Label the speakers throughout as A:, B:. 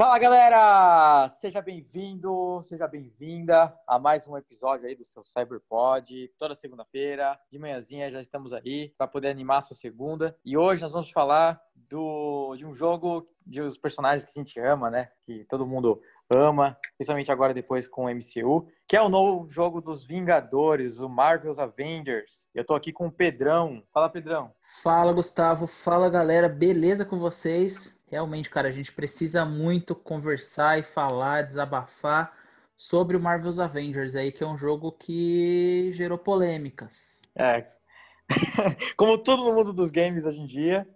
A: Fala galera! Seja bem-vindo, seja bem-vinda a mais um episódio aí do seu Cyberpod. Toda segunda-feira, de manhãzinha, já estamos aí para poder animar a sua segunda. E hoje nós vamos falar do, de um jogo de os personagens que a gente ama, né? Que todo mundo ama, principalmente agora depois com o MCU, que é o novo jogo dos Vingadores, o Marvel's Avengers. Eu tô aqui com o Pedrão. Fala, Pedrão.
B: Fala, Gustavo. Fala, galera. Beleza com vocês? Realmente, cara, a gente precisa muito conversar e falar, desabafar sobre o Marvel's Avengers aí, que é um jogo que gerou polêmicas.
A: É, Como todo mundo dos games hoje em dia,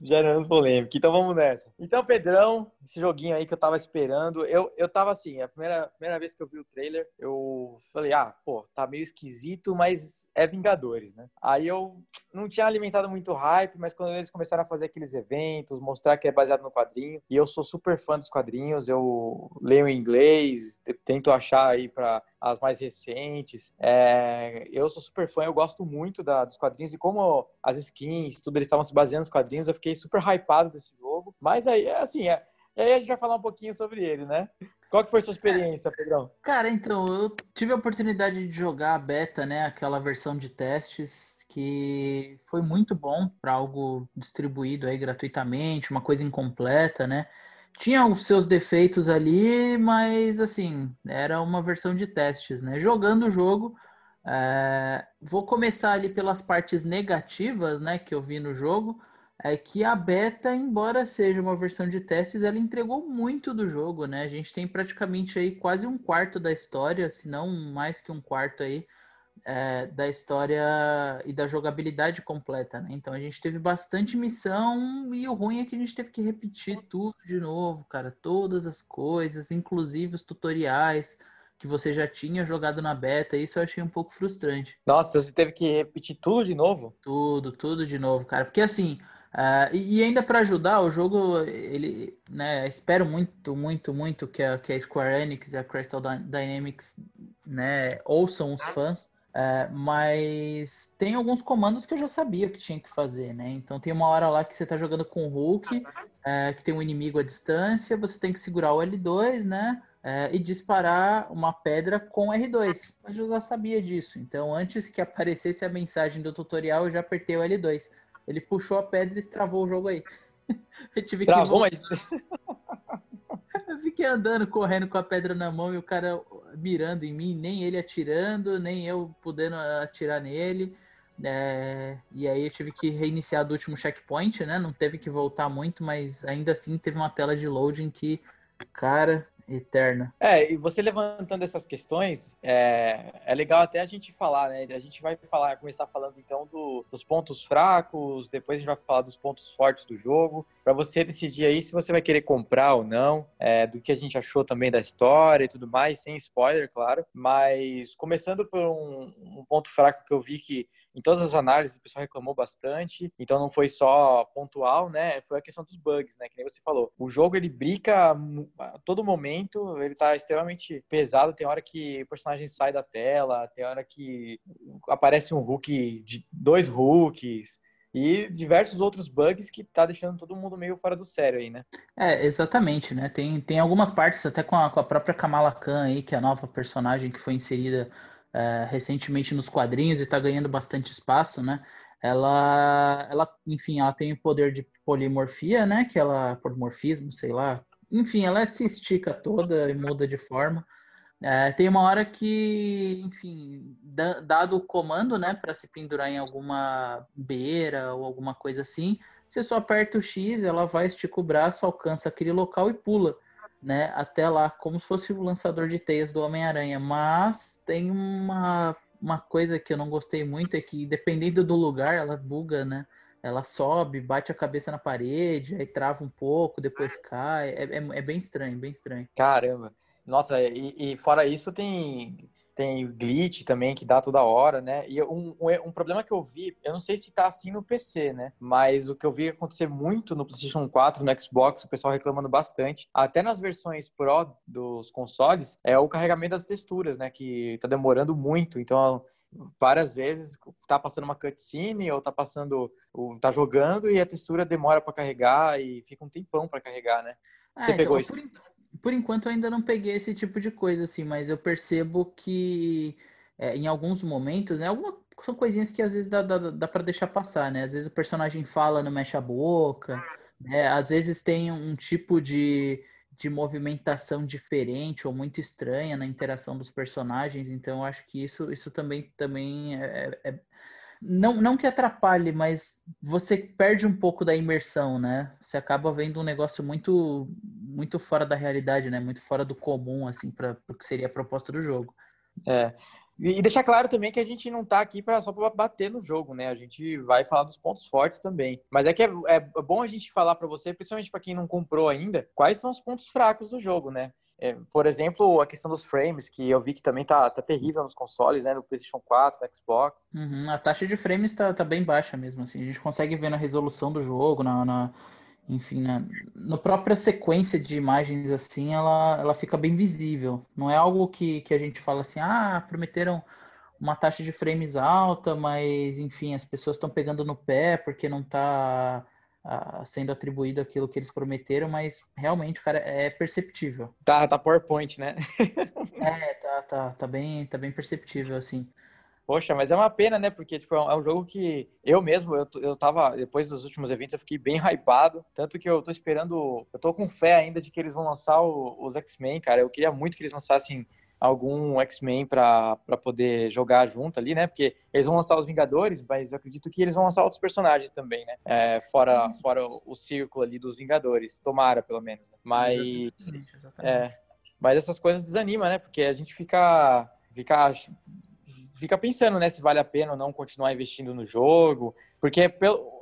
A: gerando polêmica. Então vamos nessa. Então, Pedrão, esse joguinho aí que eu tava esperando, eu, eu tava assim, a primeira, primeira vez que eu vi o trailer, eu falei, ah, pô, tá meio esquisito, mas é Vingadores, né? Aí eu não tinha alimentado muito hype, mas quando eles começaram a fazer aqueles eventos, mostrar que é baseado no quadrinho, e eu sou super fã dos quadrinhos, eu leio em inglês, tento achar aí para as mais recentes. É, eu sou super fã, eu gosto muito da, dos quadrinhos e como as skins, tudo, eles estavam se baseando nos quadrinhos, eu fiquei super hypado desse jogo. Mas aí, assim, é, aí a gente vai falar um pouquinho sobre ele, né? Qual que foi a sua experiência, Pedrão?
B: Cara, então, eu tive a oportunidade de jogar a beta, né? Aquela versão de testes que foi muito bom para algo distribuído aí gratuitamente, uma coisa incompleta, né? Tinha os seus defeitos ali, mas assim, era uma versão de testes, né? Jogando o jogo, é... vou começar ali pelas partes negativas, né, que eu vi no jogo, é que a beta, embora seja uma versão de testes, ela entregou muito do jogo, né? A gente tem praticamente aí quase um quarto da história, se não mais que um quarto aí, é, da história e da jogabilidade completa, né? Então a gente teve bastante missão e o ruim é que a gente teve que repetir tudo de novo, cara, todas as coisas, inclusive os tutoriais que você já tinha jogado na beta, isso eu achei um pouco frustrante.
A: Nossa, você teve que repetir tudo de novo?
B: Tudo, tudo de novo, cara, porque assim, Uh, e ainda para ajudar o jogo, ele, né, espero muito, muito, muito que a, que a Square Enix e a Crystal Dynamics, né, ouçam os fãs é, mas tem alguns comandos que eu já sabia que tinha que fazer, né? Então tem uma hora lá que você está jogando com o Hulk, é, que tem um inimigo à distância, você tem que segurar o L2, né? É, e disparar uma pedra com R2. Mas eu já sabia disso. Então, antes que aparecesse a mensagem do tutorial, eu já apertei o L2. Ele puxou a pedra e travou o jogo aí.
A: eu tive Travou, que... mas...
B: eu fiquei andando, correndo com a pedra na mão e o cara mirando em mim, nem ele atirando, nem eu podendo atirar nele. É, e aí eu tive que reiniciar do último checkpoint, né? Não teve que voltar muito, mas ainda assim teve uma tela de loading que, cara, eterna.
A: É, e você levantando essas questões, é, é legal até a gente falar, né? A gente vai falar, começar falando então do, dos pontos fracos, depois a gente vai falar dos pontos fortes do jogo, para você decidir aí se você vai querer comprar ou não, é, do que a gente achou também da história e tudo mais, sem spoiler, claro. Mas começando por um, um ponto fraco que eu vi que em todas as análises o pessoal reclamou bastante, então não foi só pontual, né? Foi a questão dos bugs, né? Que nem você falou. O jogo ele brinca a todo momento, ele tá extremamente pesado. Tem hora que o personagem sai da tela, tem hora que aparece um Hulk de dois Hulks e diversos outros bugs que tá deixando todo mundo meio fora do sério aí, né?
B: É, exatamente, né? Tem, tem algumas partes, até com a, com a própria Kamala Khan aí, que é a nova personagem que foi inserida é, recentemente nos quadrinhos e está ganhando bastante espaço, né? Ela, ela, enfim, ela tem o poder de polimorfia, né? Que ela, polimorfismo, sei lá. Enfim, ela se estica toda e muda de forma. É, tem uma hora que, enfim, dado o comando, né, para se pendurar em alguma beira ou alguma coisa assim, você só aperta o X, ela vai, estica o braço, alcança aquele local e pula né, até lá, como se fosse o lançador de teias do Homem-Aranha. Mas tem uma, uma coisa que eu não gostei muito, é que dependendo do lugar, ela buga, né? Ela sobe, bate a cabeça na parede, aí trava um pouco, depois cai. É, é, é bem estranho, bem estranho.
A: Caramba. Nossa, e, e fora isso tem tem glitch também que dá toda hora, né? E um, um, um, problema que eu vi, eu não sei se tá assim no PC, né? Mas o que eu vi acontecer muito no PlayStation 4, no Xbox, o pessoal reclamando bastante, até nas versões Pro dos consoles, é o carregamento das texturas, né? Que tá demorando muito. Então, várias vezes tá passando uma cutscene ou tá passando, tá jogando e a textura demora para carregar e fica um tempão para carregar, né?
B: Ah, Você então, pegou isso? Por, por enquanto eu ainda não peguei esse tipo de coisa, assim, mas eu percebo que é, em alguns momentos, né, alguma, são coisinhas que às vezes dá, dá, dá para deixar passar, né? Às vezes o personagem fala, não mexe a boca, né? Às vezes tem um tipo de, de movimentação diferente ou muito estranha na interação dos personagens, então eu acho que isso, isso também, também é, é, é não, não que atrapalhe, mas você perde um pouco da imersão, né? Você acaba vendo um negócio muito muito fora da realidade, né? Muito fora do comum, assim, para o que seria a proposta do jogo.
A: É. E deixar claro também que a gente não tá aqui pra, só para bater no jogo, né? A gente vai falar dos pontos fortes também. Mas é que é, é bom a gente falar para você, principalmente para quem não comprou ainda, quais são os pontos fracos do jogo, né? É, por exemplo, a questão dos frames, que eu vi que também tá, tá terrível nos consoles, né? No PlayStation 4, no Xbox.
B: Uhum, a taxa de frames tá, tá bem baixa mesmo, assim. A gente consegue ver na resolução do jogo, na, na enfim, na, na própria sequência de imagens, assim, ela, ela fica bem visível. Não é algo que, que a gente fala assim, ah, prometeram uma taxa de frames alta, mas, enfim, as pessoas estão pegando no pé porque não tá sendo atribuído aquilo que eles prometeram, mas realmente, cara, é perceptível.
A: Tá, tá PowerPoint, né?
B: é, tá, tá, tá bem, tá bem perceptível, assim.
A: Poxa, mas é uma pena, né? Porque tipo, é um é jogo que eu mesmo, eu, eu tava, depois dos últimos eventos, eu fiquei bem hypado. Tanto que eu tô esperando, eu tô com fé ainda de que eles vão lançar o, os X-Men, cara. Eu queria muito que eles lançassem algum X-Men para poder jogar junto ali, né? Porque eles vão lançar os Vingadores, mas eu acredito que eles vão lançar outros personagens também, né? É, fora fora o, o, círculo ali dos Vingadores. Tomara, pelo menos. Né? Mas. Exatamente, exatamente. É, mas essas coisas desanimam, né? Porque a gente fica. fica fica pensando, né, se vale a pena ou não continuar investindo no jogo, porque,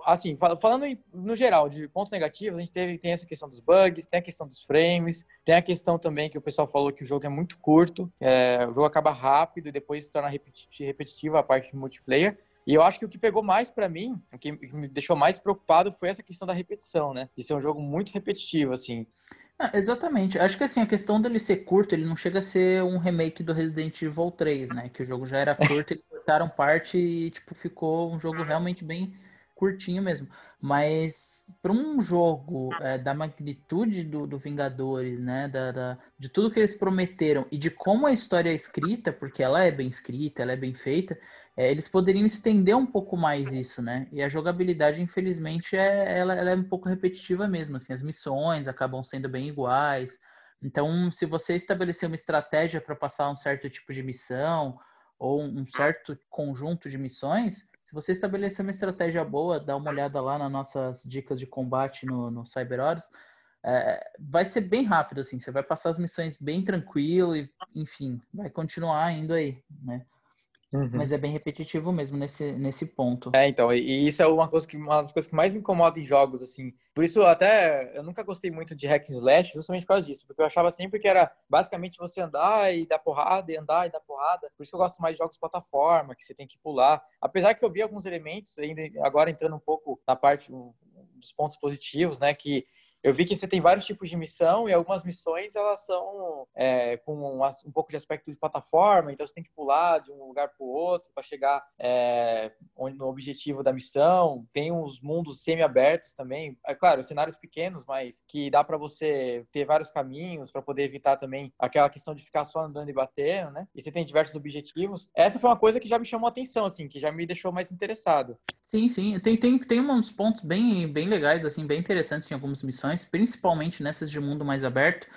A: assim, falando no geral de pontos negativos, a gente teve, tem essa questão dos bugs, tem a questão dos frames, tem a questão também que o pessoal falou que o jogo é muito curto, é, o jogo acaba rápido e depois se torna repetitivo a parte de multiplayer, e eu acho que o que pegou mais para mim, o que me deixou mais preocupado foi essa questão da repetição, né? De ser um jogo muito repetitivo, assim.
B: Ah, exatamente. Acho que assim, a questão dele ser curto, ele não chega a ser um remake do Resident Evil 3, né? Que o jogo já era curto, eles cortaram parte e tipo, ficou um jogo realmente bem curtinho mesmo. Mas para um jogo é, da magnitude do, do Vingadores, né? Da, da, de tudo que eles prometeram e de como a história é escrita, porque ela é bem escrita, ela é bem feita, é, eles poderiam estender um pouco mais isso, né? E a jogabilidade, infelizmente, é, ela, ela é um pouco repetitiva mesmo. Assim, as missões acabam sendo bem iguais. Então, se você estabelecer uma estratégia para passar um certo tipo de missão ou um certo conjunto de missões, se você estabelecer uma estratégia boa, dá uma olhada lá nas nossas dicas de combate no, no CyberHorus, é, vai ser bem rápido, assim. Você vai passar as missões bem tranquilo e, enfim, vai continuar indo aí, né? Uhum. Mas é bem repetitivo mesmo nesse, nesse ponto.
A: É, então, e, isso é uma, coisa que, uma das coisas que mais me incomoda em jogos, assim. Por isso, até, eu nunca gostei muito de hack and slash, justamente por causa disso. Porque eu achava sempre que era, basicamente, você andar e dar porrada, e andar e dar porrada. Por isso que eu gosto mais de jogos plataforma, que você tem que pular. Apesar que eu vi alguns elementos, ainda agora entrando um pouco na parte dos pontos positivos, né, que eu vi que você tem vários tipos de missão e algumas missões elas são é, com um, um, pouco de aspecto de plataforma, então você tem que pular de um lugar para o outro para chegar é, no objetivo da missão. Tem uns mundos semi-abertos também, é claro, cenários pequenos, mas que dá para você ter vários caminhos para poder evitar também aquela questão de ficar só andando e batendo, né? E você tem diversos objetivos. Essa foi uma coisa que já me chamou a atenção, assim, que já me deixou mais interessado.
B: Sim, sim. Tem, tem, tem uns pontos bem, bem legais, assim, bem interessantes em algumas missões, principalmente nessas de mundo mais aberto,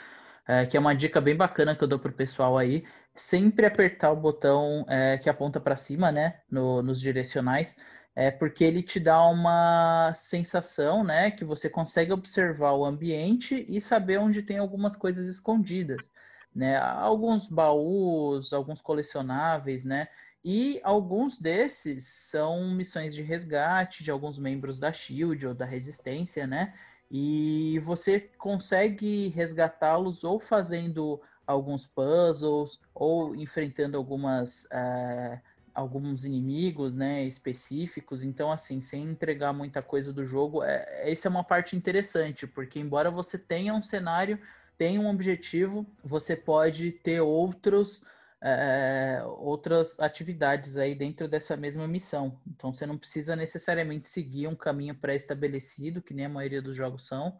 B: é, que é uma dica bem bacana que eu dou pro pessoal aí. Sempre apertar o botão é, que aponta para cima, né, no, nos direcionais, é porque ele te dá uma sensação, né, que você consegue observar o ambiente e saber onde tem algumas coisas escondidas, né? Alguns baús, alguns colecionáveis, né? E alguns desses são missões de resgate de alguns membros da Shield ou da Resistência, né? E você consegue resgatá-los ou fazendo alguns puzzles ou enfrentando algumas uh, alguns inimigos, né, específicos. Então, assim, sem entregar muita coisa do jogo, é, essa é uma parte interessante, porque embora você tenha um cenário, tenha um objetivo, você pode ter outros é, outras atividades aí dentro dessa mesma missão. Então você não precisa necessariamente seguir um caminho pré-estabelecido, que nem a maioria dos jogos são,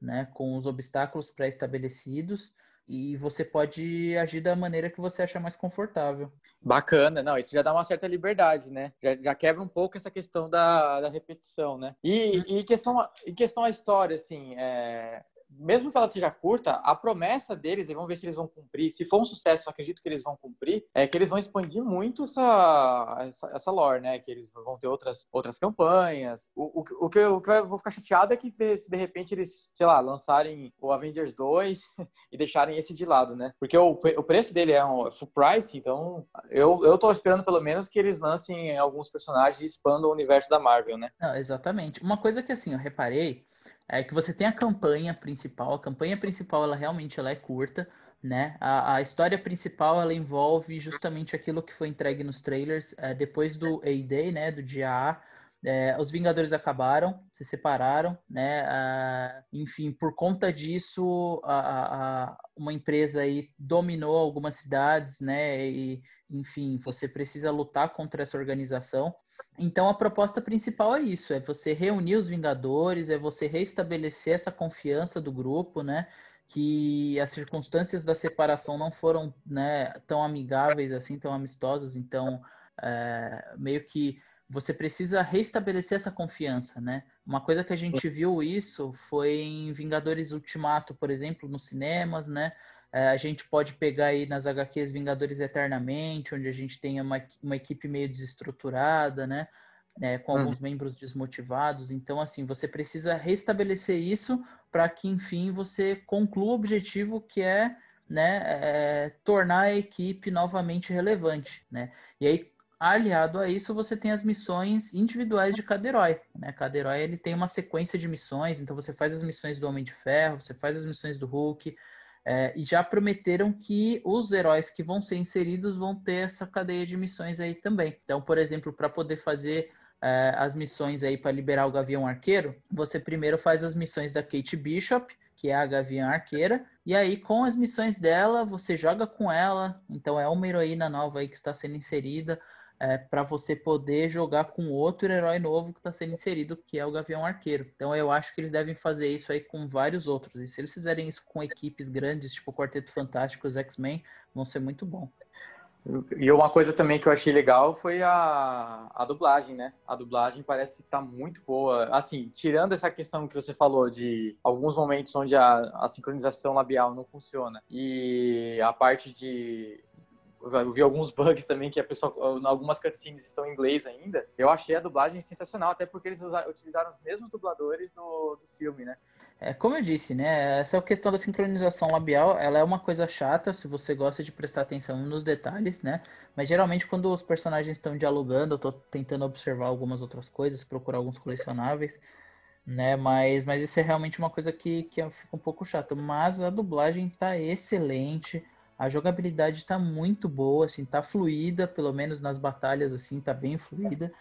B: né, com os obstáculos pré-estabelecidos e você pode agir da maneira que você achar mais confortável.
A: Bacana, não, isso já dá uma certa liberdade, né? Já, já quebra um pouco essa questão da, da repetição, né? E, uhum. e questão, e questão a história, assim, é, mesmo que ela seja curta, a promessa deles, e vamos ver se eles vão cumprir, se for um sucesso, acredito que eles vão cumprir, é que eles vão expandir muito essa, essa, essa lore, né? Que eles vão ter outras, outras campanhas. O, o, o que eu, o que eu vou ficar chateado é que se de repente eles, sei lá, lançarem o Avengers 2 e deixarem esse de lado, né? Porque o, o preço dele é um full price, então eu, eu tô esperando pelo menos que eles lancem alguns personagens e expandam o universo da Marvel, né?
B: Não, exatamente. Uma coisa que assim, eu reparei é que você tem a campanha principal. A campanha principal, ela realmente ela é curta, né? A, a história principal, ela envolve justamente aquilo que foi entregue nos trailers. É, depois do A-Day, né? Do dia A, é, os Vingadores acabaram, se separaram, né? Ah, enfim, por conta disso, a, a, uma empresa aí dominou algumas cidades, né? E, enfim, você precisa lutar contra essa organização. Então a proposta principal é isso, é você reunir os Vingadores, é você restabelecer essa confiança do grupo, né? Que as circunstâncias da separação não foram né, tão amigáveis assim, tão amistosas, então é, meio que você precisa restabelecer essa confiança, né? Uma coisa que a gente viu isso foi em Vingadores Ultimato, por exemplo, nos cinemas, né? É, a gente pode pegar aí nas HQs Vingadores Eternamente, onde a gente tem uma, uma equipe meio desestruturada, né? É, com alguns hum. membros desmotivados. Então, assim, você precisa restabelecer isso para que, enfim, você conclua o objetivo que é, né, é, tornar a equipe novamente relevante, né? E aí, aliado a isso, você tem as missões individuais de cada herói, né? Cada herói, ele tem uma sequência de missões, então você faz as missões do Homem de Ferro, você faz as missões do Hulk, é, e já prometeram que os heróis que vão ser inseridos vão ter essa cadeia de missões aí também. Então, por exemplo, para poder fazer é, as missões aí para liberar o Gavião Arqueiro, você primeiro faz as missões da Kate Bishop, que é a Gavião Arqueira, e aí com as missões dela, você joga com ela, então é uma heroína nova aí que está sendo inserida, é, para você poder jogar com outro herói novo que está sendo inserido, que é o Gavião Arqueiro. Então eu acho que eles devem fazer isso aí com vários outros. E se eles fizerem isso com equipes grandes, tipo o Quarteto Fantástico, os X-Men, vão ser muito bom.
A: E uma coisa também que eu achei legal foi a, a dublagem, né? A dublagem parece estar tá muito boa. Assim, tirando essa questão que você falou de alguns momentos onde a, a sincronização labial não funciona e a parte de eu vi alguns bugs também que a pessoa, algumas cutscenes estão em inglês ainda. Eu achei a dublagem sensacional, até porque eles utilizaram os mesmos dubladores do, do filme, né?
B: É, como eu disse, né? Essa questão da sincronização labial, ela é uma coisa chata se você gosta de prestar atenção nos detalhes, né? Mas geralmente quando os personagens estão dialogando, eu tô tentando observar algumas outras coisas, procurar alguns colecionáveis, né? Mas, mas isso é realmente uma coisa que, que fica um pouco chato. Mas a dublagem tá excelente. A jogabilidade está muito boa, assim, tá fluida, pelo menos nas batalhas, assim, tá bem fluida.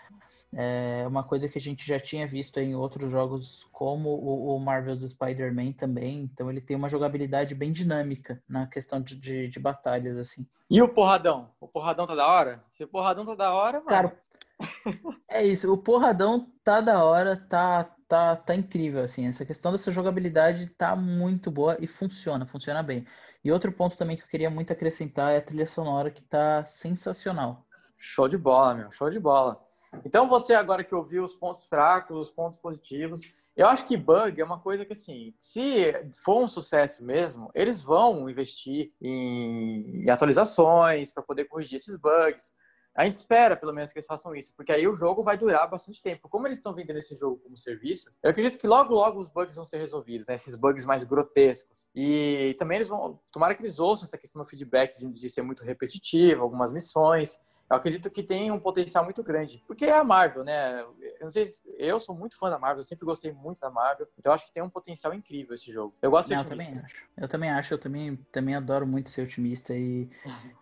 B: É uma coisa que a gente já tinha visto em outros jogos, como o, o Marvel's Spider-Man também. Então ele tem uma jogabilidade bem dinâmica na questão de, de, de, batalhas, assim.
A: E o porradão? O porradão tá da hora? Se o porradão tá da hora, mano. Cara,
B: é isso. O porradão tá da hora, tá, tá, tá incrível, assim. Essa questão dessa jogabilidade tá muito boa e funciona, funciona bem. E outro ponto também que eu queria muito acrescentar é a trilha sonora que tá sensacional.
A: Show de bola, meu, show de bola. Então você agora que ouviu os pontos fracos, os pontos positivos, eu acho que bug é uma coisa que assim, se for um sucesso mesmo, eles vão investir em, em atualizações para poder corrigir esses bugs, a gente espera, pelo menos, que eles façam isso, porque aí o jogo vai durar bastante tempo. Como eles estão vendendo esse jogo como serviço, eu acredito que logo, logo os bugs vão ser resolvidos, né? Esses bugs mais grotescos. E também eles vão. Tomara que eles ouçam essa questão do feedback de, de ser muito repetitivo, algumas missões eu acredito que tem um potencial muito grande. Porque é a Marvel, né? Eu não sei se, eu sou muito fã da Marvel, eu sempre gostei muito da Marvel. Então eu acho que tem um potencial incrível esse jogo. Eu gosto de
B: ser otimista. Eu também acho. Eu também acho, eu também, também adoro muito ser otimista. E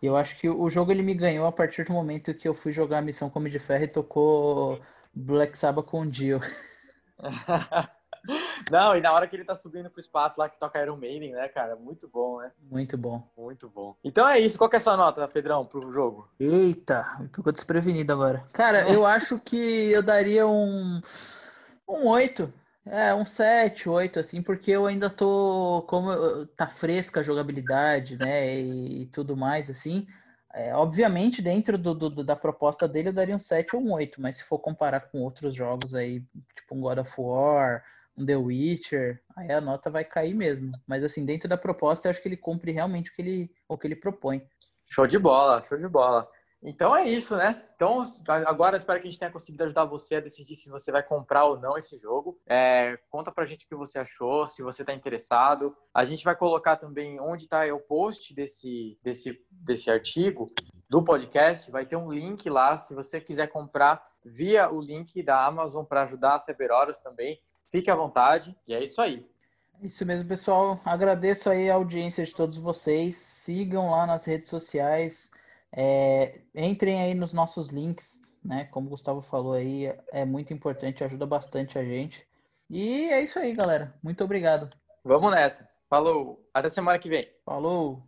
B: eu acho que o jogo ele me ganhou a partir do momento que eu fui jogar a missão Come de Ferro e tocou Black Sabbath com o Dio.
A: Não, e na hora que ele tá subindo pro espaço lá que toca Iron Maiden, né, cara? Muito bom, né?
B: Muito bom.
A: Muito bom. Então é isso. Qual que é a sua nota, Pedrão, pro jogo?
B: Eita, ficou desprevenido agora. Cara, eu acho que eu daria um. Um 8. É, um 7, 8, assim, porque eu ainda tô. Como tá fresca a jogabilidade, né? E, e tudo mais, assim. É, obviamente, dentro do, do, da proposta dele, eu daria um 7 ou um 8, mas se for comparar com outros jogos aí, tipo um God of War, um The Witcher, aí a nota vai cair mesmo. Mas assim, dentro da proposta, eu acho que ele cumpre realmente o que ele, o que ele propõe.
A: Show de bola, show de bola. Então é isso, né? Então agora espero que a gente tenha conseguido ajudar você a decidir se você vai comprar ou não esse jogo. É, conta pra gente o que você achou, se você está interessado. A gente vai colocar também onde está o post desse, desse, desse artigo do podcast. Vai ter um link lá, se você quiser comprar via o link da Amazon para ajudar a Cerberus também. Fique à vontade. E é isso aí.
B: É isso mesmo, pessoal. Agradeço aí a audiência de todos vocês. Sigam lá nas redes sociais é, entrem aí nos nossos links, né? Como o Gustavo falou aí, é muito importante, ajuda bastante a gente. E é isso aí, galera. Muito obrigado.
A: Vamos nessa. Falou. Até semana que vem.
B: Falou.